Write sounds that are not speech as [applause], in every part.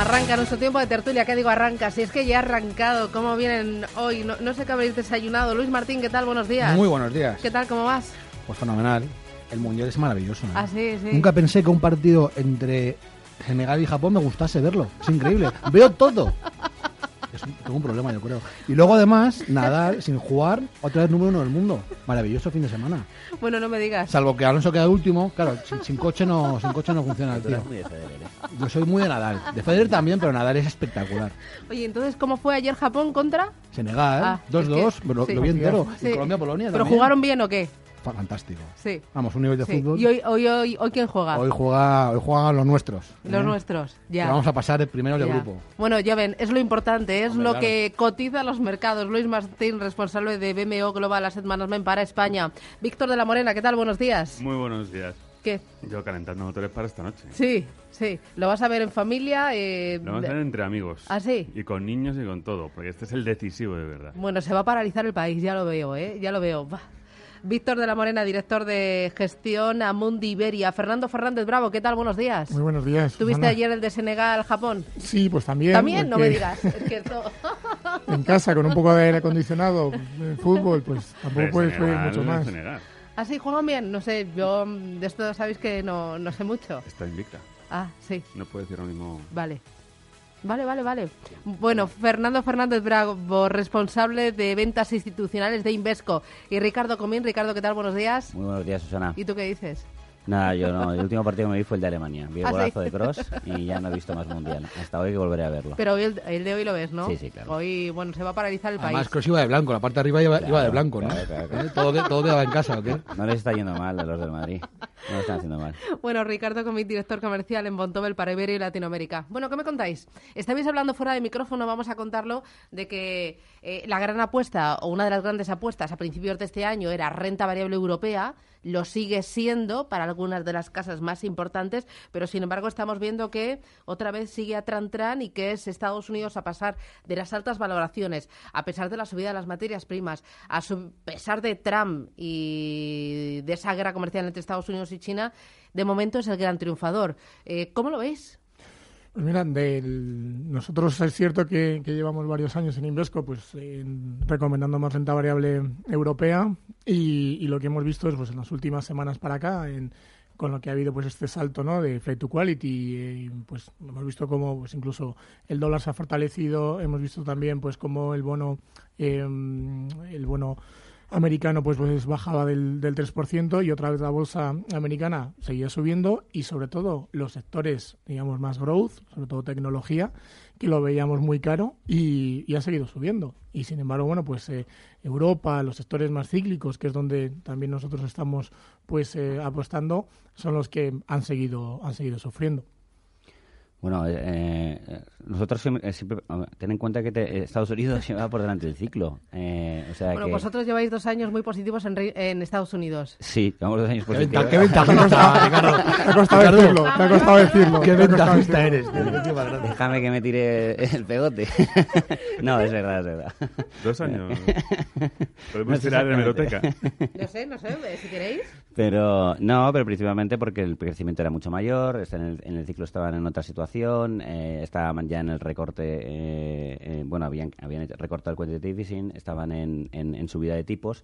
Arranca nuestro tiempo de tertulia, ¿qué digo arranca? Si es que ya ha arrancado, ¿cómo vienen hoy? No, no sé qué habéis desayunado. Luis Martín, ¿qué tal? Buenos días. Muy buenos días. ¿Qué tal? ¿Cómo vas? Pues fenomenal. El Mundial es maravilloso. ¿eh? Ah, sí, sí. Nunca pensé que un partido entre Senegal y Japón me gustase verlo. Es increíble. Veo todo. Es un- tengo un problema, yo creo. Y luego, además, Nadal, sin jugar, otra vez número uno del mundo. Maravilloso fin de semana. Bueno, no me digas. Salvo que Alonso queda último. Claro, sin, sin coche no sin coche no funciona el tío. Yo soy muy de Nadal. De Federer también, pero Nadal es espectacular. Oye, entonces, ¿cómo fue ayer Japón contra? Senegal, Ah, 2-2, es que- lo, sí. lo vi entero. Sí. Y Colombia-Polonia ¿Pero también. jugaron bien o qué? Fantástico. Sí. Vamos, un nivel de sí. fútbol. ¿Y hoy, hoy, hoy, hoy quién juega? Hoy juega, hoy juegan los nuestros. Los ¿eh? nuestros, ya. Que vamos a pasar primero del grupo. Bueno, ya ven, es lo importante, es Hombre, lo claro. que cotiza los mercados. Luis Martín, responsable de BMO Global Asset Management para España. Víctor de la Morena, ¿qué tal? Buenos días. Muy buenos días. ¿Qué? Yo calentando motores para esta noche. Sí, sí. ¿Lo vas a ver en familia? eh, Lo vamos a hacer entre amigos. ¿Ah, sí? Y con niños y con todo, porque este es el decisivo de verdad. Bueno, se va a paralizar el país, ya lo veo, ¿eh? Ya lo veo. Bah. Víctor de la Morena, director de gestión Amundi Iberia. Fernando Fernández Bravo, ¿qué tal? Buenos días. Muy buenos días. ¿Tuviste ayer el de Senegal-Japón? Sí, pues también. También, no me digas. Es que esto- [laughs] En casa, con un poco de aire acondicionado, en fútbol, pues tampoco De puedes pedir Senegal, mucho más. Senegal. ¿Ah, sí? ¿Juegan bien? No sé, yo de esto sabéis que no, no sé mucho. Está invicta. Ah, sí, No puedo decir lo mismo. vale. Vale, vale, vale. Bueno, Fernando Fernández Bravo, responsable de ventas institucionales de Invesco. Y Ricardo Comín. Ricardo, ¿qué tal? Buenos días. Muy buenos días, Susana. ¿Y tú qué dices? Nada, yo no. El último partido que me vi fue el de Alemania. Vi el ¿Ah, sí? golazo de Cross y ya no he visto más mundial. Hasta hoy que volveré a verlo. Pero hoy el, el de hoy lo ves, ¿no? Sí, sí, claro. Hoy, bueno, se va a paralizar el Además, país. Kroos iba de blanco. La parte de arriba iba, Claro, iba de blanco, ¿no? claro, claro, claro. ¿Eh? Todo, todo quedaba en casa, ¿o qué? No les está yendo mal a los del Madrid. No lo están haciendo mal. Bueno, Ricardo Comín, director comercial en Bontobel para Iberia y Latinoamérica. Bueno, ¿qué me contáis? Estabais hablando fuera de micrófono, vamos a contarlo, de que eh, la gran apuesta, o una de las grandes apuestas a principios de este año era renta variable europea, lo sigue siendo para algunas de las casas más importantes, pero sin embargo estamos viendo que otra vez sigue a tran tran y que es Estados Unidos a pasar de las altas valoraciones, a pesar de la subida de las materias primas, a pesar de Trump y de esa guerra comercial entre Estados Unidos y China, de momento es el gran triunfador. Eh, ¿Cómo lo veis? Pues mira, del- nosotros es cierto que, que llevamos varios años en Invesco pues en- recomendando más renta variable europea y, y lo que hemos visto es pues en las últimas semanas para acá en- con lo que ha habido pues este salto ¿no? de flight to quality eh, pues hemos visto cómo pues incluso el dólar se ha fortalecido hemos visto también pues cómo el bono eh, el bono americano pues, pues bajaba del, del 3% y otra vez la bolsa americana seguía subiendo y sobre todo los sectores, digamos, más growth, sobre todo tecnología, que lo veíamos muy caro y, ha seguido subiendo. Y sin embargo, bueno, pues eh, Europa, los sectores más cíclicos, que es donde también nosotros estamos pues eh, apostando, son los que han seguido, han seguido sufriendo. Bueno, eh, eh, nosotros siempre, eh, siempre- ten en cuenta que te- eh, Estados Unidos [laughs] lleva por delante del ciclo. Eh, o sea Bueno, que, vosotros lleváis dos años muy positivos en, Re- en Estados Unidos. Sí, llevamos dos años Qué, positivos. qué ventajista, [laughs] Ricardo. Te ha costado decirlo, te ha costado decirlo. Qué ventajista [laughs] eres. Déjame que me tire el pegote. no, es verdad, es verdad. Dos años. No Podemos sé tirar de exactamente. hemeroteca. No sé, no sé, si queréis. Pero no, pero principalmente porque el crecimiento era mucho mayor, en, el, en el ciclo estaban en otra situación, eh, estaban ya en el recorte, eh, eh, bueno, habían, habían recortado el quantitative easing, estaban en, en, en subida de tipos.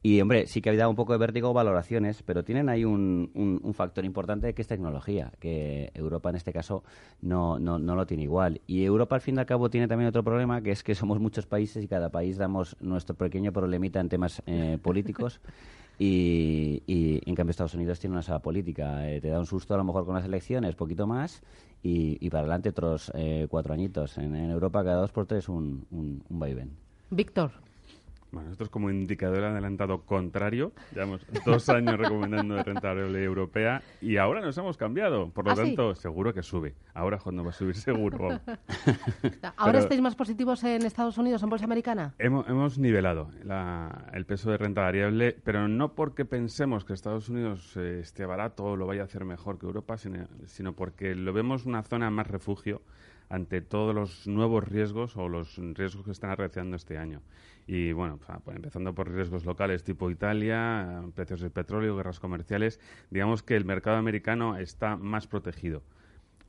Y, hombre, sí que había dado un poco de vértigo valoraciones, pero tienen ahí un, un, un factor importante que es tecnología, que Europa en este caso no, no, no lo tiene igual. Y Europa, al fin y al cabo, tiene también otro problema, que es que somos muchos países y cada país damos nuestro pequeño problemita en temas eh, políticos. [laughs] Y, y, en cambio Estados Unidos tiene una sola política. Eh, te da un susto a lo mejor con las elecciones, poquito más, y, para adelante otros eh, cuatro añitos. En, en Europa cada dos por tres un, un, un vaivén. Víctor. Bueno, esto es como indicador adelantado contrario. Llevamos dos años recomendando renta variable europea y ahora nos hemos cambiado. Por lo ¿Ah, sí? tanto, seguro que sube. Ahora cuando va a subir seguro. [laughs] ¿Ahora Pero- estáis más positivos en Estados Unidos, en bolsa americana? Hemos, hemos nivelado la- el peso de renta variable, pero no porque pensemos que Estados Unidos eh, esté barato o lo vaya a hacer mejor que Europa, sino, sino porque lo vemos una zona más refugio ante todos los nuevos riesgos o los riesgos que están arreciando este año. Y bueno, pues empezando por riesgos locales tipo Italia, precios del petróleo, guerras comerciales, digamos que el mercado americano está más protegido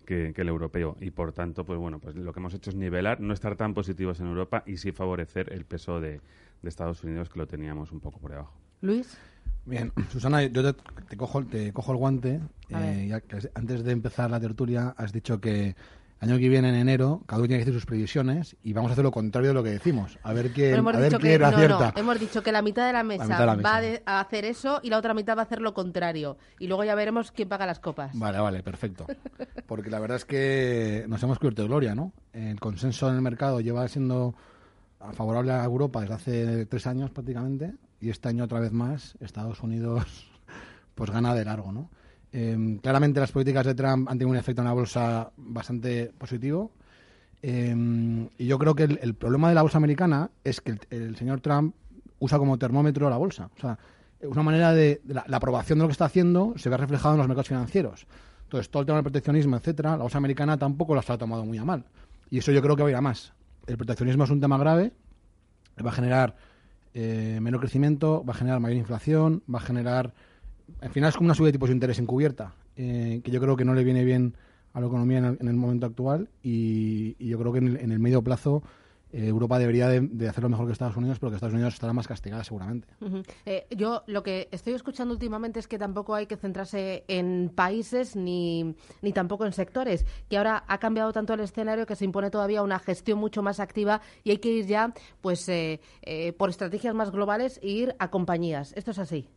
que, que el europeo y por tanto pues bueno pues lo que hemos hecho es nivelar no estar tan positivos en Europa y sí favorecer el peso de, de Estados Unidos que lo teníamos un poco por debajo Luis. Bien, Susana, yo te, te cojo, te cojo el guante. Eh, ya que antes de empezar la tertulia, has dicho que año que viene, en enero, cada uno tiene que decir sus previsiones y vamos a hacer lo contrario de lo que decimos. A ver quién, a ver quién que no, acierta. no, hemos dicho que la mitad de la mesa, mitad de la mesa. va a de- a hacer eso y la otra mitad va a hacer lo contrario. Y luego ya veremos quién paga las copas. Vale, vale, perfecto. Porque la verdad es que nos hemos cubierto de gloria, ¿no? El consenso en el mercado lleva siendo favorable a Europa desde hace tres años prácticamente y este año otra vez más Estados Unidos [laughs] pues gana de largo, ¿no? Eh, claramente las políticas de Trump han tenido un efecto en la bolsa bastante positivo eh, y yo creo que el, problema de la bolsa americana es que el, señor Trump usa como termómetro la bolsa. O sea, una manera de, la aprobación de lo que está haciendo se ve reflejado en los mercados financieros. Entonces, todo el tema del proteccionismo, etcétera, la bolsa americana tampoco lo ha tomado muy a mal. Y eso yo creo que va a ir a más. El proteccionismo es un tema grave, va a generar eh, menor crecimiento, va a generar mayor inflación, va a generar. Al final es como una subida de tipos de interés encubierta, eh, que yo creo que no le viene bien a la economía en el, en el momento actual. Y, yo creo que en el, en el medio plazo eh, Europa debería de, de hacerlo mejor que Estados Unidos, pero que Estados Unidos estará más castigada seguramente. Eh, yo lo que estoy escuchando últimamente es que tampoco hay que centrarse en países ni, ni tampoco en sectores, que ahora ha cambiado tanto el escenario que se impone todavía una gestión mucho más activa y hay que ir ya pues eh, por estrategias más globales e ir a compañías. Esto es así.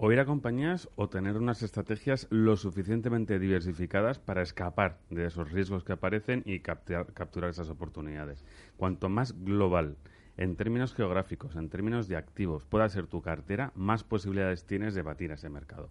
O ir a compañías o tener unas estrategias lo suficientemente diversificadas para escapar de esos riesgos que aparecen y capturar, capturar esas oportunidades. Cuanto más global en términos geográficos, en términos de activos, pueda ser tu cartera, más posibilidades tienes de batir ese mercado.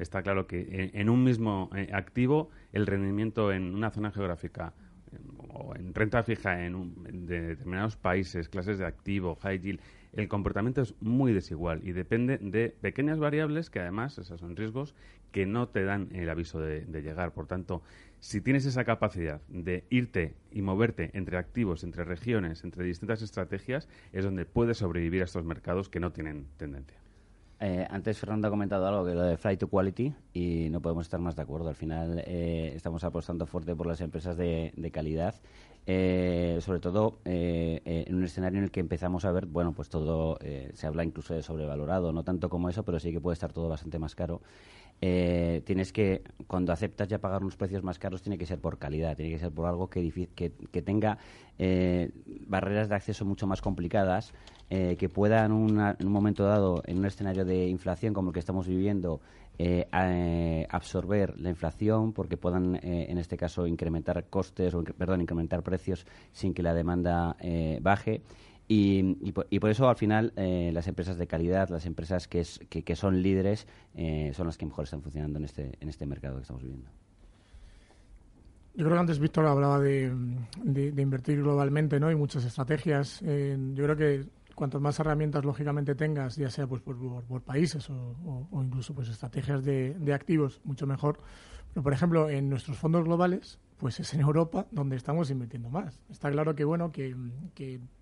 Está claro que en, en un mismo eh, activo el rendimiento en una zona geográfica eh, o en renta fija en, un- en de determinados países, clases de activo, high yield, el comportamiento es muy desigual y depende de pequeñas variables que además, esos son riesgos, que no te dan el aviso de, llegar. Por tanto, si tienes esa capacidad de irte y moverte entre activos, entre regiones, entre distintas estrategias, es donde puedes sobrevivir a estos mercados que no tienen tendencia. Eh, antes Fernando ha comentado algo que lo de flight to quality y no podemos estar más de acuerdo. Al final eh, estamos apostando fuerte por las empresas de calidad, eh, sobre todo eh, eh, en un escenario en el que empezamos a ver, bueno, pues todo eh, se habla incluso de sobrevalorado, no tanto como eso, pero sí que puede estar todo bastante más caro. Eh, tienes que, cuando aceptas ya pagar unos precios más caros, tiene que ser por calidad, tiene que ser por algo que, tenga eh, barreras de acceso mucho más complicadas, eh, que pueda en, en un momento dado, en un escenario de inflación como el que estamos viviendo, eh, absorber la inflación porque puedan, en este caso, incrementar costes o, perdón, incrementar precios sin que la demanda baje. Y, y por, y por eso, al final, eh, las empresas de calidad, las empresas que, son líderes, eh, son las que mejor están funcionando en este, en este mercado que estamos viviendo. Yo creo que antes Víctor hablaba de, invertir globalmente, ¿no? Y muchas estrategias. Eh, yo creo que cuantas más herramientas lógicamente tengas, ya sea pues por, países o, incluso pues estrategias de activos, mucho mejor. Pero por ejemplo, en nuestros fondos globales, pues es en Europa donde estamos invirtiendo más. Está claro que bueno que,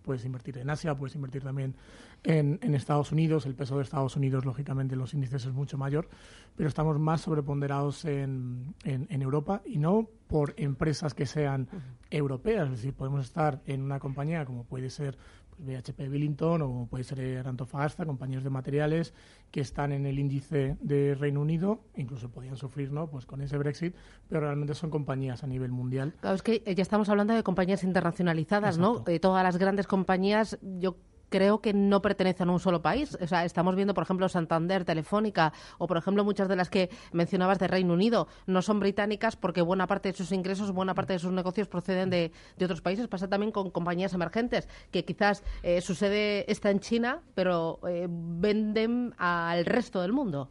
puedes invertir en Asia, puedes invertir también en, Estados Unidos. El peso de Estados Unidos, lógicamente, en los índices es mucho mayor, pero estamos más sobreponderados en, en Europa y no por empresas que sean europeas. Es decir, podemos estar en una compañía como puede ser pues, BHP Billington o puede ser Antofagasta, compañías de materiales que están en el índice de Reino Unido, incluso podían sufrir ¿no? pues con ese Brexit, pero realmente son compañías a nivel mundial. Claro, es que eh, ya estamos hablando de compañías internacionalizadas, ¿no? Eh, todas las grandes compañías, yo creo que no pertenecen a un solo país. O sea, estamos viendo, por ejemplo, Santander, Telefónica o, por ejemplo, muchas de las que mencionabas de Reino Unido no son británicas porque buena parte de sus ingresos, buena parte de sus negocios proceden de, otros países. Pasa también con compañías emergentes que quizás eh, su sede está en China, pero eh, venden al resto del mundo.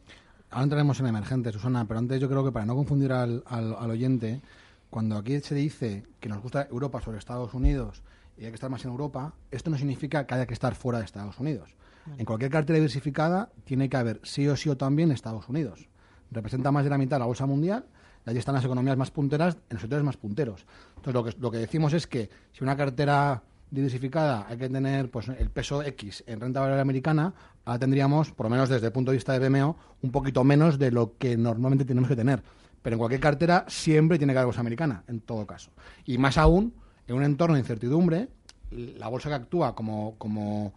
Ahora entraremos en emergentes, Susana, pero antes yo creo que para no confundir al, al oyente, cuando aquí se dice que nos gusta Europa sobre Estados Unidos y hay que estar más en Europa, esto no significa que haya que estar fuera de Estados Unidos. En cualquier cartera diversificada tiene que haber sí o sí o también Estados Unidos. Representa más de la mitad de la bolsa mundial y allí están las economías más punteras en los sectores más punteros. Entonces, lo que, lo que decimos es que si una cartera diversificada hay que tener pues el peso X en renta variable americana, ahora tendríamos, por lo menos desde el punto de vista de BMO, un poquito menos de lo que normalmente tenemos que tener. Pero en cualquier cartera siempre tiene que haber bolsa americana, en todo caso. Y más aún, en un entorno de incertidumbre, la bolsa que actúa como, como,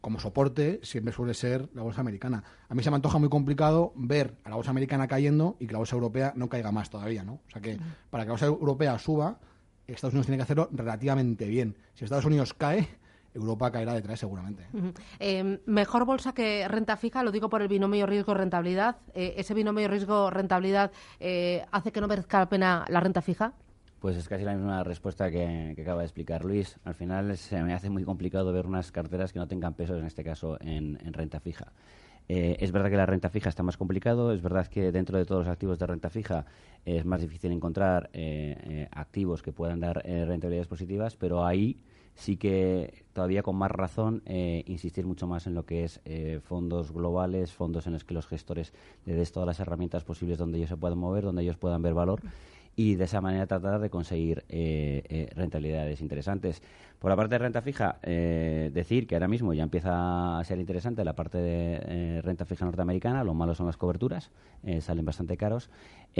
como soporte siempre suele ser la bolsa americana. A mí se me antoja muy complicado ver a la bolsa americana cayendo y que la bolsa europea no caiga más todavía, ¿no? O sea que para que la bolsa europea suba, Estados Unidos tiene que hacerlo relativamente bien. Si Estados Unidos cae, Europa caerá detrás seguramente. Eh, mejor bolsa que renta fija, lo digo por el binomio riesgo-rentabilidad. Eh, ¿Ese binomio riesgo-rentabilidad eh, hace que no merezca la pena la renta fija? Pues es casi la misma respuesta que, acaba de explicar Luis. Al final se me hace muy complicado ver unas carteras que no tengan peso, en este caso, en, renta fija. es verdad que la renta fija está más complicado, es verdad que dentro de todos los activos de renta fija es más difícil encontrar activos que puedan dar rentabilidades positivas, pero ahí sí que todavía con más razón eh, insistir mucho más en lo que es eh, fondos globales, fondos en los que los gestores les des todas las herramientas posibles donde ellos se puedan mover, donde ellos puedan ver valor y de esa manera tratar de conseguir eh, rentabilidades interesantes. Por la parte de renta fija, decir que ahora mismo ya empieza a ser interesante la parte de renta fija norteamericana, lo malo son las coberturas, salen bastante caros.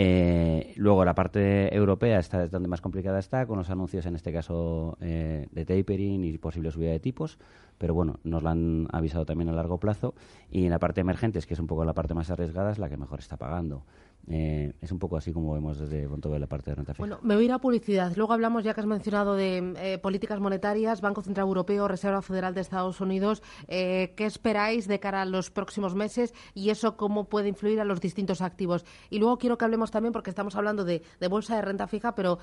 Eh, luego la parte europea está donde más complicada está, con los anuncios en este caso eh, de tapering y posible subida de tipos, pero bueno, nos lo han avisado también a largo plazo. Y en la parte emergentes, que es un poco la parte más arriesgada, es la que mejor está pagando. Eh, es un poco así como vemos desde de la parte de renta fija. Bueno, me voy a ir a publicidad. Luego hablamos, ya que has mencionado, de eh, políticas monetarias, Banco Central Europeo, Reserva Federal de Estados Unidos. Eh, ¿Qué esperáis de cara a los próximos meses y eso cómo puede influir a los distintos activos? Y luego quiero que hablemos también, porque estamos hablando de, bolsa de renta fija, pero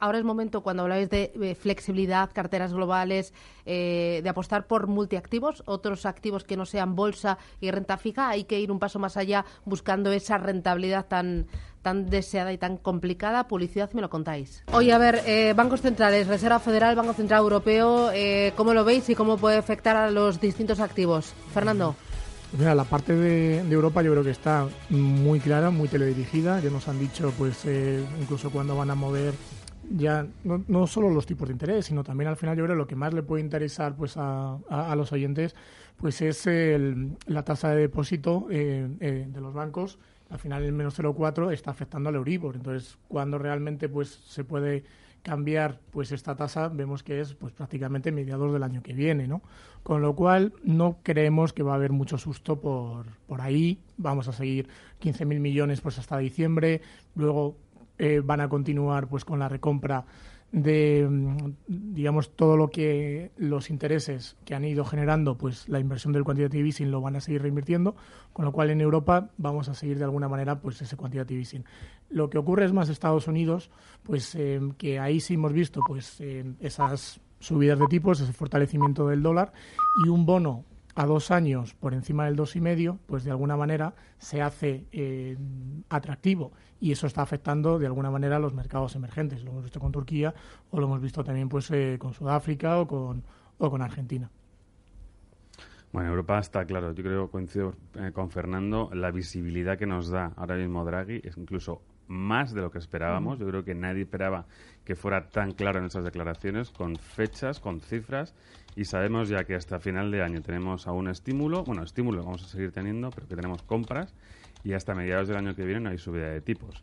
ahora es momento, cuando habláis de flexibilidad, carteras globales, de apostar por multiactivos, otros activos que no sean bolsa y renta fija, hay que ir un paso más allá buscando esa rentabilidad tan, tan deseada y tan complicada? Publicidad, me lo contáis. Oye, a ver, eh, bancos centrales, Reserva Federal, Banco Central Europeo, eh, ¿cómo lo veis y cómo puede afectar a los distintos activos? Fernando. Mira, la parte de, Europa yo creo que está muy clara, muy teledirigida. Ya nos han dicho, pues, eh, incluso cuando van a mover ya no, no, solo los tipos de interés, sino también al final yo creo lo que más le puede interesar pues a, a, los oyentes pues es el, la tasa de depósito de los bancos al final el menos 0,4 está afectando al Euribor. Entonces, cuando realmente pues se puede cambiar pues esta tasa, vemos que es pues prácticamente mediados del año que viene, ¿no? Con lo cual no creemos que va a haber mucho susto por, por ahí. Vamos a seguir 15.000 millones pues hasta diciembre. Luego eh, van a continuar pues con la recompra de mm, digamos todo lo que los intereses que han ido generando pues la inversión del quantitative easing lo van a seguir reinvirtiendo con lo cual en Europa vamos a seguir de alguna manera pues ese quantitative easing. Lo que ocurre es más Estados Unidos pues eh, que ahí sí hemos visto pues eh, esas subidas de tipos ese fortalecimiento del dólar y un bono a dos años por encima del dos y medio, pues de alguna manera se hace eh, atractivo y eso está afectando de alguna manera los mercados emergentes. Lo hemos visto con Turquía o lo hemos visto también pues eh, con Sudáfrica o con, o con Argentina. Bueno, Europa está claro. Yo creo, coincido eh, con Fernando, la visibilidad que nos da ahora mismo Draghi es incluso más de lo que esperábamos. Yo creo que nadie esperaba que fuera tan claro en esas declaraciones, con fechas, con cifras, y sabemos ya que hasta final de año tenemos aún estímulo, bueno, estímulo vamos a seguir teniendo, pero que tenemos compras, y hasta mediados del año que viene no hay subida de tipos.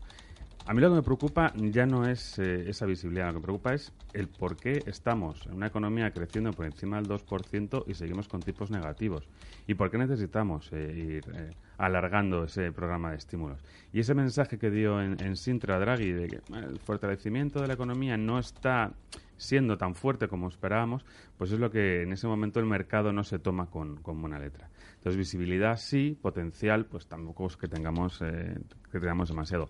A mí lo que me preocupa ya no es eh, esa visibilidad, lo que me preocupa es el por qué estamos en una economía creciendo por encima del 2% y seguimos con tipos negativos. Y por qué necesitamos eh, ir eh, alargando ese programa de estímulos. Y ese mensaje que dio en, Sintra Draghi de que el fortalecimiento de la economía no está siendo tan fuerte como esperábamos, pues es lo que en ese momento el mercado no se toma con, con buena letra. Entonces, visibilidad sí, potencial, pues tampoco es que tengamos, eh, que tengamos demasiado.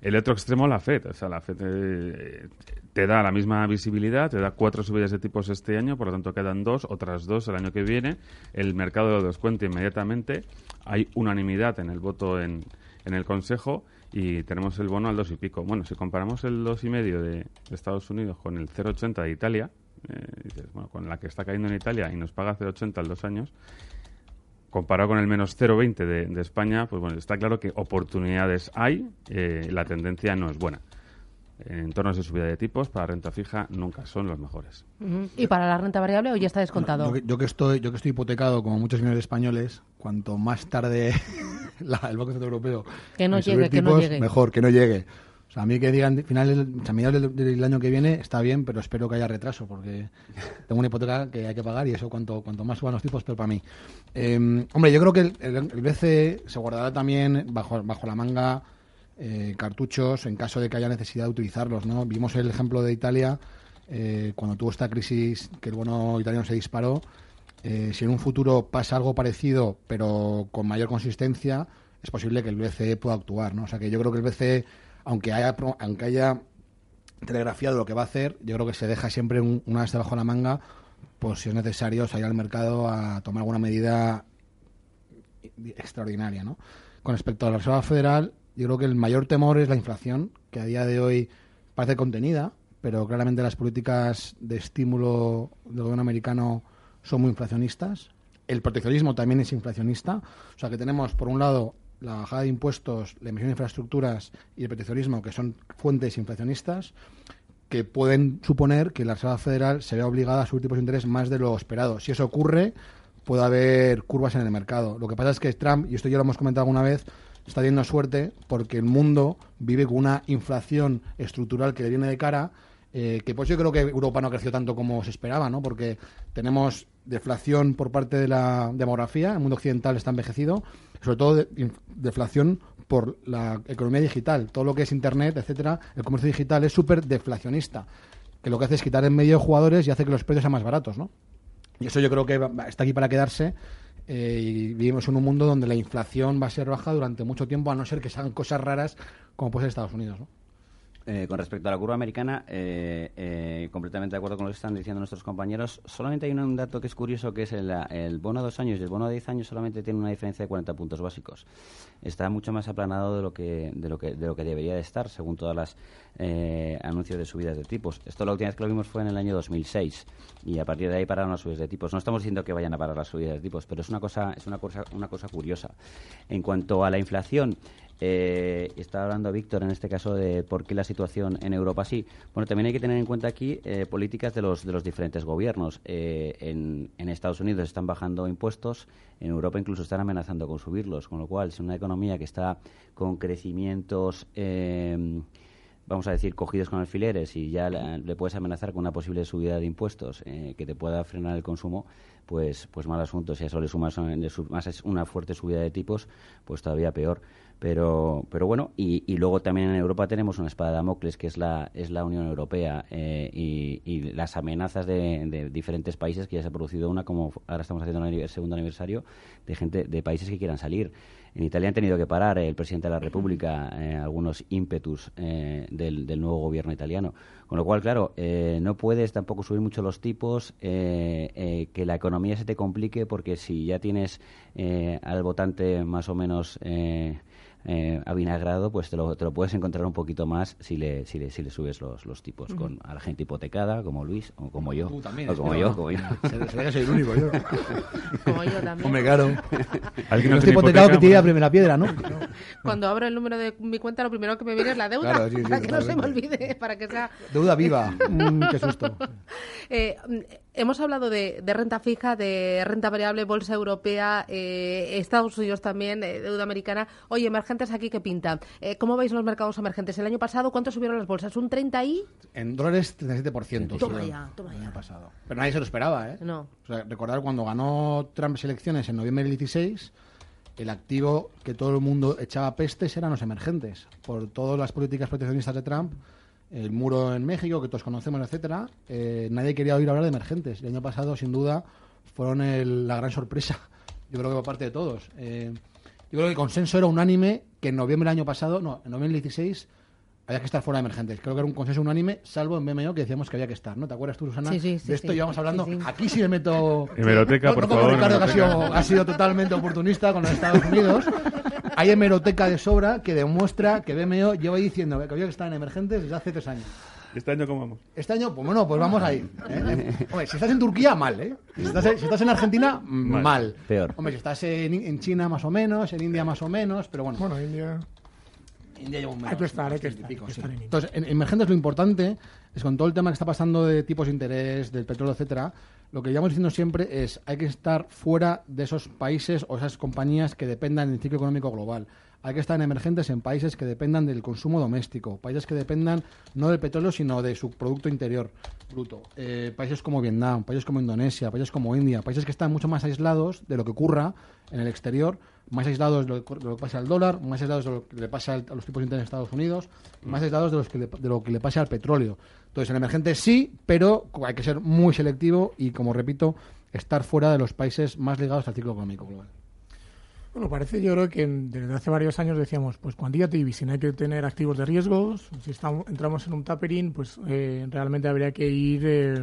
El otro extremo, la FED. O sea, la FED eh, te da la misma visibilidad, te da cuatro subidas de tipos este año, por lo tanto quedan dos, otras dos el año que viene. El mercado lo descuenta inmediatamente. Hay unanimidad en el voto en, en el Consejo y tenemos el bono al dos y pico. Bueno, si comparamos el dos y medio de, Estados Unidos con el 0,80 de Italia, eh, bueno, con la que está cayendo en Italia y nos paga 0,80 al dos años, comparado con el menos 0,20 de, de, España, pues bueno, está claro que oportunidades hay, eh, la tendencia no es buena. Entornos de subida de tipos para renta fija nunca son los mejores. Uh -huh. ¿Y para la renta variable hoy ya está descontado? Yo, yo, que estoy, yo que estoy hipotecado, como muchos millones de españoles, cuanto más tarde [laughs] la, el Banco Central Europeo que no llegue, tipos, que no llegue. mejor, que no llegue. O sea, a mí que digan finales, a mediados del, año que viene está bien, pero espero que haya retraso, porque tengo una hipoteca que hay que pagar y eso cuanto, cuanto más suban los tipos, peor para mí. Eh, hombre, yo creo que el BCE se guardará también bajo, bajo la manga eh, cartuchos en caso de que haya necesidad de utilizarlos. ¿no? Vimos el ejemplo de Italia eh, cuando tuvo esta crisis que el bono italiano se disparó. Eh, si en un futuro pasa algo parecido, pero con mayor consistencia, es posible que el BCE pueda actuar. ¿no? O sea que yo creo que el BCE, aunque haya, aunque haya telegrafiado lo que va a hacer, yo creo que se deja siempre un, una vez debajo de la manga, pues si es necesario salir al mercado a tomar alguna medida extraordinaria. ¿no? Con respecto a la Reserva Federal, yo creo que el mayor temor es la inflación, que a día de hoy parece contenida, pero claramente las políticas de estímulo del gobierno americano son muy inflacionistas. El proteccionismo también es inflacionista. O sea que tenemos, por un lado, la bajada de impuestos, la emisión de infraestructuras y el proteccionismo, que son fuentes inflacionistas, que pueden suponer que la Reserva Federal se vea obligada a subir tipos de interés más de lo esperado. Si eso ocurre, puede haber curvas en el mercado. Lo que pasa es que Trump, y esto ya lo hemos comentado alguna vez, está teniendo suerte porque el mundo vive con una inflación estructural que le viene de cara, eh, que pues yo creo que Europa no ha crecido tanto como se esperaba, ¿no? Porque tenemos deflación por parte de la demografía, el mundo occidental está envejecido, sobre todo de, deflación por la economía digital, todo lo que es internet, etcétera, el comercio digital es súper deflacionista, que lo que hace es quitar en medio de jugadores y hace que los precios sean más baratos, ¿no? Y eso yo creo que está aquí para quedarse eh, y vivimos en un mundo donde la inflación va a ser baja durante mucho tiempo, a no ser que se hagan cosas raras como puede ser Estados Unidos. ¿no? Eh, con respecto a la curva americana, eh, eh, completamente de acuerdo con lo que están diciendo nuestros compañeros. Solamente hay un dato que es curioso, que es el, bono a dos años y el bono a diez años solamente tiene una diferencia de 40 puntos básicos. Está mucho más aplanado de lo que, de lo que, de debería de estar, según todas las anuncios de subidas de tipos. Esto la última vez que lo vimos fue en el año 2006 y a partir de ahí pararon las subidas de tipos. No estamos diciendo que vayan a parar las subidas de tipos, pero es una cosa, es una cosa, una cosa curiosa. En cuanto a la inflación, eh, está hablando Víctor en este caso de por qué la situación en Europa sí. Bueno, también hay que tener en cuenta aquí eh, políticas de los, de los diferentes gobiernos. Eh, en, Estados Unidos están bajando impuestos, en Europa incluso están amenazando con subirlos, con lo cual es una economía que está con crecimientos. Vamos a decir, cogidos con alfileres y ya le, puedes amenazar con una posible subida de impuestos que te pueda frenar el consumo, pues, pues mal asunto. Si a eso le sumas, le una fuerte subida de tipos, pues todavía peor pero pero bueno y, y, luego también en Europa tenemos una espada de Damocles que es la es la Unión Europea eh, y, y, las amenazas de, de, diferentes países que ya se ha producido una como ahora estamos haciendo el segundo aniversario de gente de países que quieran salir. En Italia han tenido que parar el presidente de la República eh, algunos ímpetus eh, del, del, nuevo gobierno italiano. Con lo cual claro eh, no puedes tampoco subir mucho los tipos que la economía se te complique porque si ya tienes al votante más o menos eh, avinagrado, pues te lo, te lo, puedes encontrar un poquito más si le, si le, si le subes los, los tipos uh -huh. con a la gente hipotecada, como Luis, o como yo. Tú también, o como yo, como yo. [laughs] Se que soy el único, yo. como yo también. Hombre, claro. [laughs] ¿Alguien no estoy hipotecado que tire la primera piedra, ¿no? [laughs] Cuando abro el número de mi cuenta, lo primero que me viene es la deuda. Claro, sí, sí, para que no se me olvide, para que sea... Deuda viva. mm, qué susto. Eh, hemos hablado de, de, renta fija, de renta variable, bolsa europea, eh, Estados Unidos también, eh, deuda americana. Oye, emergentes aquí, ¿qué pinta? Eh, ¿Cómo veis los mercados emergentes? El año pasado, ¿cuánto subieron las bolsas? ¿Un 30 y...? En dólares, 37%. Toma ya, toma ya. El año pasado. Pero nadie se lo esperaba, ¿eh? No. O sea, recordar cuando ganó Trump las elecciones en noviembre del 16 el activo que todo el mundo echaba pestes eran los emergentes. Por todas las políticas proteccionistas de Trump, el muro en México, que todos conocemos, etcétera, eh, nadie quería oír hablar de emergentes. El año pasado, sin duda, fueron el- la gran sorpresa. [laughs] Yo creo que por parte de todos. Eh, yo creo que el consenso era unánime que en noviembre del año pasado, no, en noviembre del 16, había que estar fuera de emergentes. Creo que era un consenso unánime, salvo en BMO que decíamos que había que estar, ¿no? ¿Te acuerdas tú, Susana? Sí, sí, sí, de esto sí. llevamos hablando. Sí, sí. Aquí sí me meto. Hemeroteca, No- por no favor. Ricardo, que ha hemeroteca. sido, ha sido totalmente oportunista con los Estados Unidos. Hay hemeroteca de sobra que demuestra que BMO lleva diciendo que había que estar en emergentes desde hace tres años. Este año, ¿cómo vamos? Este año, pues bueno, pues vamos ahí. ¿eh? [laughs] Hombre, si estás en Turquía, mal, ¿eh? Si estás en, si estás en Argentina, mal. Mal. Peor. Hombre, si estás en, en China, más o menos, en India, más o menos, pero bueno. Bueno, India. India lleva un Hay menos, que estar, hay que estar, pico, hay que sí. estar en India. Entonces, en emergentes lo importante es con todo el tema que está pasando de tipos de interés, del petróleo, etcétera, lo que llevamos diciendo siempre es hay que estar fuera de esos países o esas compañías que dependan del ciclo económico global. Hay que estar en emergentes en países que dependan del consumo doméstico, países que dependan no del petróleo, sino de su Producto Interior Bruto. Eh, países como Vietnam, países como Indonesia, países como India, países que están mucho más aislados de lo que ocurra en el exterior, más aislados de lo que, de lo que pasa al dólar, más aislados de lo que le pasa al- a los tipos de interés en Estados Unidos, más aislados de, los que le- de lo que le pasa al petróleo. Entonces, en emergentes sí, pero hay que ser muy selectivo y, como repito, estar fuera de los países más ligados al ciclo económico global. Bueno, parece yo creo que desde hace varios años decíamos, pues quantitative, si no hay que tener activos de riesgos, si estamos, entramos en un tapering, pues eh, realmente habría que ir eh,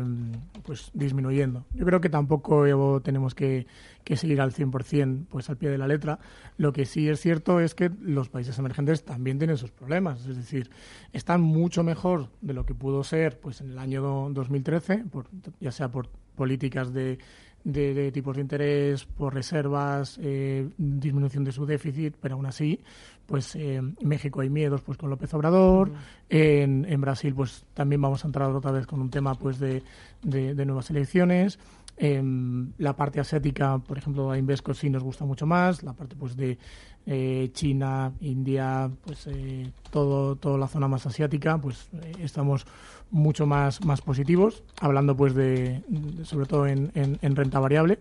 pues disminuyendo. Yo creo que tampoco tenemos que, que seguir al 100% pues al pie de la letra. Lo que sí es cierto es que los países emergentes también tienen sus problemas, es decir, están mucho mejor de lo que pudo ser pues en el año do- 2013, por, ya sea por políticas de de, de tipos de interés, por reservas, eh, disminución de su déficit, pero aún así, pues eh, en México hay miedos pues con López Obrador, en, en Brasil pues también vamos a entrar otra vez con un tema pues de, de, de nuevas elecciones. En la parte asiática, por ejemplo, a Invesco sí nos gusta mucho más, la parte pues de eh, China, India, pues eh, todo, toda la zona más asiática, pues eh, estamos mucho más, más positivos, hablando pues de, sobre todo en- en renta variable.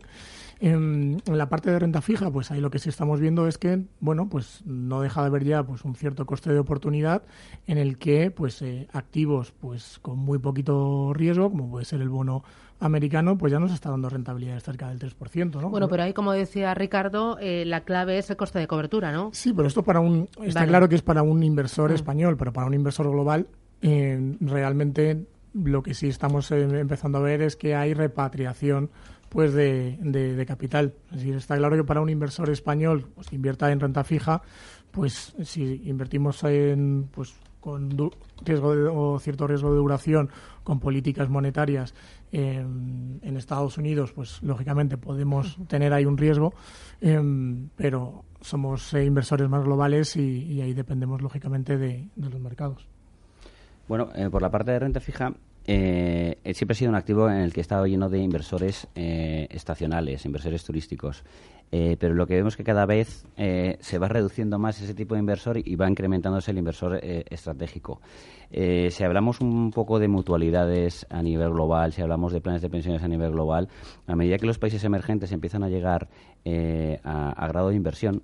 En, en la parte de renta fija, pues ahí lo que sí estamos viendo es que, bueno, pues no deja de haber ya pues un cierto coste de oportunidad en el que pues eh, activos pues con muy poquito riesgo, como puede ser el bono americano, pues ya nos está dando rentabilidades cerca del 3%, ¿no? Bueno, pero ahí, como decía Ricardo, eh, la clave es el coste de cobertura, ¿no? Sí, pero esto para un está Vale. claro que es para un inversor Mm. español, pero para un inversor global eh, realmente lo que sí estamos eh, empezando a ver es que hay repatriación pues de, de- de capital. Es decir, está claro que para un inversor español pues que invierta en renta fija, pues si invertimos en pues con du- riesgo de- o cierto riesgo de duración con políticas monetarias en, en Estados Unidos, pues lógicamente podemos tener ahí un riesgo, em, pero somos eh, inversores más globales y, y ahí dependemos lógicamente de, de los mercados. Bueno, eh, por la parte de renta fija, eh, siempre ha sido un activo en el que he estado lleno de inversores eh, estacionales, inversores turísticos. Eh, pero lo que vemos es que cada vez eh, se va reduciendo más ese tipo de inversor y va incrementándose el inversor estratégico. Si hablamos un poco de mutualidades a nivel global, si hablamos de planes de pensiones a nivel global, a medida que los países emergentes empiezan a llegar a grado de inversión,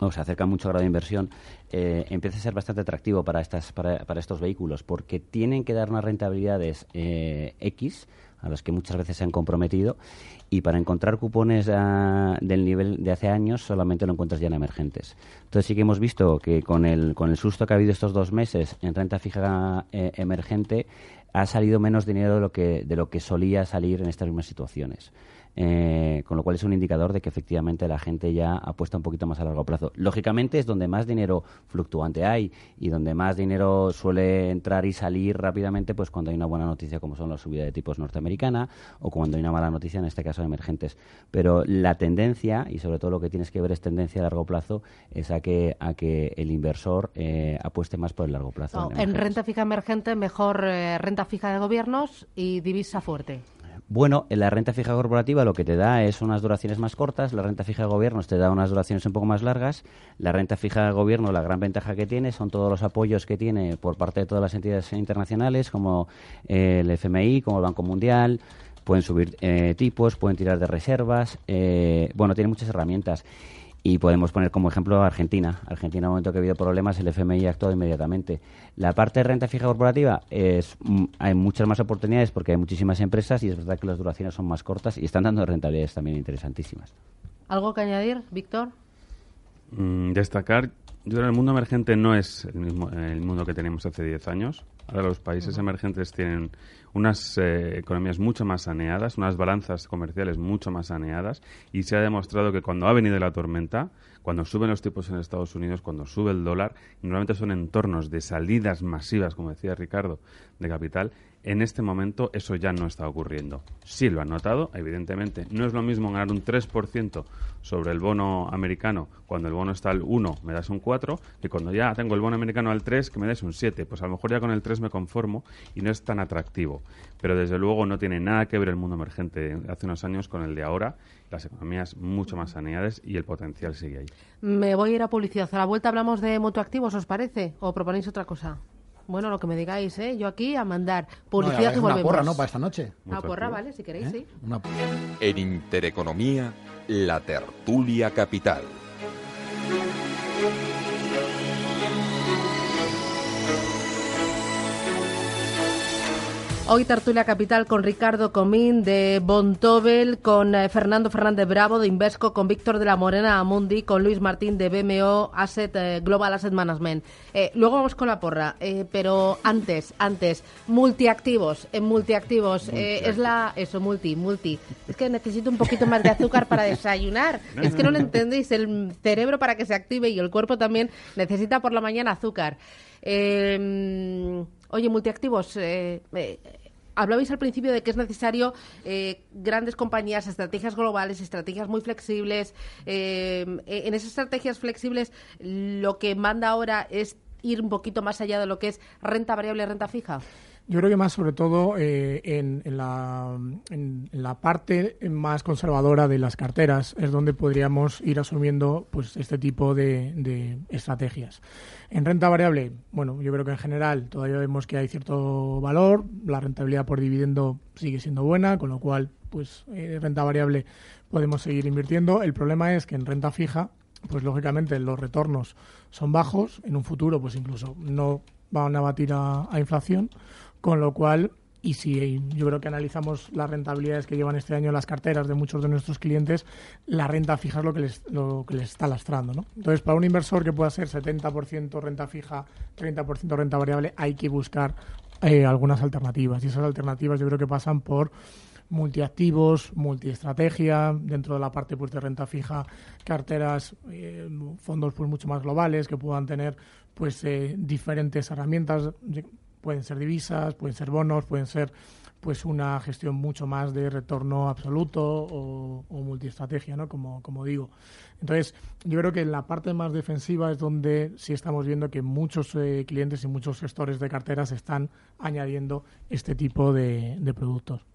o se acerca mucho grado de inversión, eh, empieza a ser bastante atractivo para, estas, para, para estos vehículos, porque tienen que dar unas rentabilidades eh, X, a las que muchas veces se han comprometido, y para encontrar cupones ah, del nivel de hace años solamente lo encuentras ya en emergentes. Entonces sí que hemos visto que con el, con el susto que ha habido estos dos meses en renta fija eh, emergente, ha salido menos dinero de lo que, de lo que solía salir en estas mismas situaciones. Eh, con lo cual es un indicador de que efectivamente la gente ya apuesta un poquito más a largo plazo. Lógicamente es donde más dinero fluctuante hay y donde más dinero suele entrar y salir rápidamente, pues cuando hay una buena noticia como son la subida de tipos norteamericana o cuando hay una mala noticia, en este caso de emergentes. Pero la tendencia, y sobre todo lo que tienes que ver es tendencia a largo plazo, es a que, a que el inversor eh, apueste más por el largo plazo. No, en renta fija emergente, mejor eh, renta fija de gobiernos y divisa fuerte. Bueno, en la renta fija corporativa lo que te da es unas duraciones más cortas, la renta fija de gobiernos te da unas duraciones un poco más largas, la renta fija de gobierno la gran ventaja que tiene son todos los apoyos que tiene por parte de todas las entidades internacionales como eh, el FMI, como el Banco Mundial, pueden subir eh, tipos, pueden tirar de reservas, eh, bueno, tiene muchas herramientas. Y podemos poner como ejemplo a Argentina. Argentina, en el momento que ha habido problemas, el FMI ha actuado inmediatamente. La parte de renta fija corporativa es mm, hay muchas más oportunidades porque hay muchísimas empresas y es verdad que las duraciones son más cortas y están dando rentabilidades también interesantísimas. ¿Algo que añadir, Víctor? Mm, destacar, yo creo que el mundo emergente no es el mismo el mundo que teníamos hace 10 años. Ahora los países emergentes tienen unas eh, economías mucho más saneadas, unas balanzas comerciales mucho más saneadas y se ha demostrado que cuando ha venido la tormenta, cuando suben los tipos en Estados Unidos, cuando sube el dólar, normalmente son entornos de salidas masivas, como decía Ricardo, de capital. En este momento eso ya no está ocurriendo. Sí lo han notado, evidentemente. No es lo mismo ganar un 3% sobre el bono americano cuando el bono está al 1, me das un 4, que cuando ya tengo el bono americano al 3, que me des un 7. Pues a lo mejor ya con el 3 me conformo y no es tan atractivo. Pero desde luego no tiene nada que ver el mundo emergente de hace unos años con el de ahora. Las economías mucho más saneadas y el potencial sigue ahí. Me voy a ir a publicidad. A la vuelta hablamos de mutuactivos, ¿os parece? ¿O proponéis otra cosa? Bueno, lo que me digáis, ¿eh? Yo aquí a mandar publicidad No, y es una volvemos. porra, ¿no? Para esta noche. Ah, porra, vale, si queréis, ¿eh? sí. Una En Intereconomía, la tertulia capital. Hoy Tertulia Capital con Ricardo Comín de Bontobel, con eh, Fernando Fernández Bravo de Invesco, con Víctor de la Morena Amundi, con Luis Martín de BMO Asset eh, Global Asset Management. Eh, luego vamos con la porra, eh, pero antes, antes, multiactivos, en multiactivos, es la, eso, multi, multi. Es que necesito un poquito más de azúcar para desayunar. [laughs] Es que no lo entendéis, el cerebro para que se active y el cuerpo también necesita por la mañana azúcar. Eh, oye, multiactivos, eh, eh, Hablabais al principio de que es necesario eh, grandes compañías, estrategias globales, estrategias muy flexibles. Eh, en esas estrategias flexibles, lo que manda ahora es ir un poquito más allá de lo que es renta variable renta fija. Yo creo que más sobre todo eh, en, la, en, la parte más conservadora de las carteras es donde podríamos ir asumiendo pues este tipo de, estrategias. En renta variable, bueno, yo creo que en general todavía vemos que hay cierto valor, la rentabilidad por dividendo sigue siendo buena, con lo cual pues eh, renta variable podemos seguir invirtiendo. El problema es que en renta fija, pues lógicamente los retornos son bajos, en un futuro pues incluso no van a batir a inflación, con lo cual, y si yo creo que analizamos las rentabilidades que llevan este año las carteras de muchos de nuestros clientes, la renta fija es lo que les, lo que les está lastrando. ¿no? Entonces, para un inversor que pueda ser 70% renta fija, 30% renta variable, hay que buscar eh, algunas alternativas. Y esas alternativas yo creo que pasan por multiactivos, multiestrategia, dentro de la parte pues, de renta fija, carteras, eh, fondos pues mucho más globales que puedan tener pues eh, diferentes herramientas, pueden ser divisas, pueden ser bonos, pueden ser pues una gestión mucho más de retorno absoluto o, o multiestrategia, ¿no? Como, como digo. Entonces, yo creo que en la parte más defensiva es donde sí estamos viendo que muchos eh, clientes y muchos gestores de carteras están añadiendo este tipo de, de productos.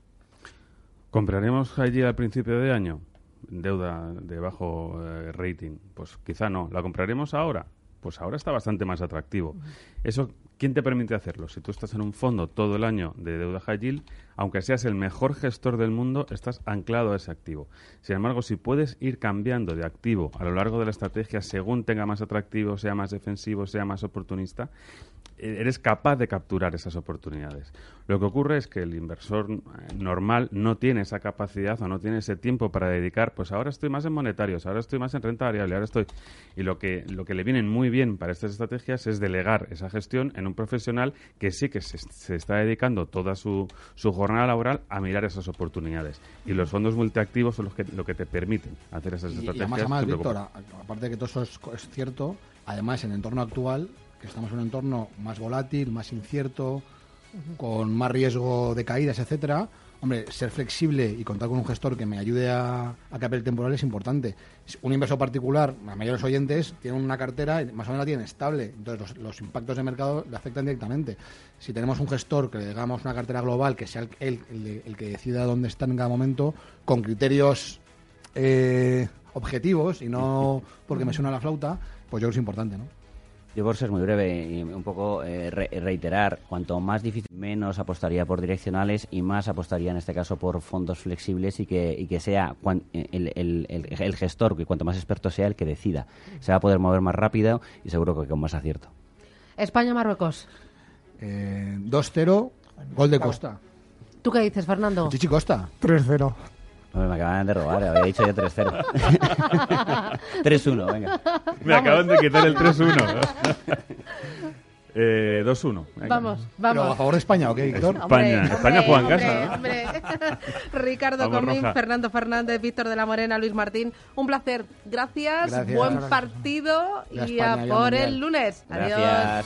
¿Compraremos allí al principio de año deuda de bajo eh, rating? Pues quizá no. ¿La compraremos ahora? Pues ahora está bastante más atractivo. Eso, ¿quién te permite hacerlo? Si tú estás en un fondo todo el año de deuda high yield, aunque seas el mejor gestor del mundo, estás anclado a ese activo. Sin embargo, si puedes ir cambiando de activo a lo largo de la estrategia según tenga más atractivo, sea más defensivo, sea más oportunista, eh, eres capaz de capturar esas oportunidades. Lo que ocurre es que el inversor eh, normal no tiene esa capacidad o no tiene ese tiempo para dedicar, pues ahora estoy más en monetarios, ahora estoy más en renta variable, ahora estoy... Y lo que, lo que le vienen muy bien para estas estrategias es delegar esa gestión en un profesional que sí que se, se está dedicando toda su, su jornada laboral a mirar esas oportunidades. Y los fondos multiactivos son los que, lo que te permiten hacer esas Y, y estrategias. además, además Víctor, a- aparte de que todo eso es, es cierto, además en el entorno actual, que estamos en un entorno más volátil, más incierto, con más riesgo de caídas, etcétera, hombre, ser flexible y contar con un gestor que me ayude a, a temporal es importante. Un inversor particular, la mayoría de los oyentes, tienen una cartera y más o menos la tienen estable, entonces los, impactos de mercado le afectan directamente. Si tenemos un gestor que le hagamos una cartera global, que sea el- el que decida dónde está en cada momento, con criterios eh, objetivos y no porque me suena la flauta, pues yo creo que es importante, ¿no? Yo por ser muy breve y un poco eh, re- reiterar, cuanto más difícil, menos apostaría por direccionales y más apostaría en este caso por fondos flexibles y que, y que sea cuan- el, el- el- el gestor, que cuanto más experto sea el que decida. Se va a poder mover más rápido y seguro que con más acierto. España-Marruecos. Eh, 2-0, gol de Costa. ¿Tú qué dices, Fernando? Chichi Costa. 3-0. Hombre, me acaban de robar, había dicho yo 3-0. 3-1, [laughs] venga. Me acaban de quitar el 3-1. eh, 2-1. venga. Vamos, ¿Pero a vamos. favor de España o qué, Víctor? España. España juega en casa, hombre, hombre. [laughs] Ricardo Vamos, Comín, Roja. Fernando Fernández, Víctor de la Morena, Luis Martín. Un placer. Gracias. Gracias. Buen partido y España, a por el lunes. Adiós. Gracias.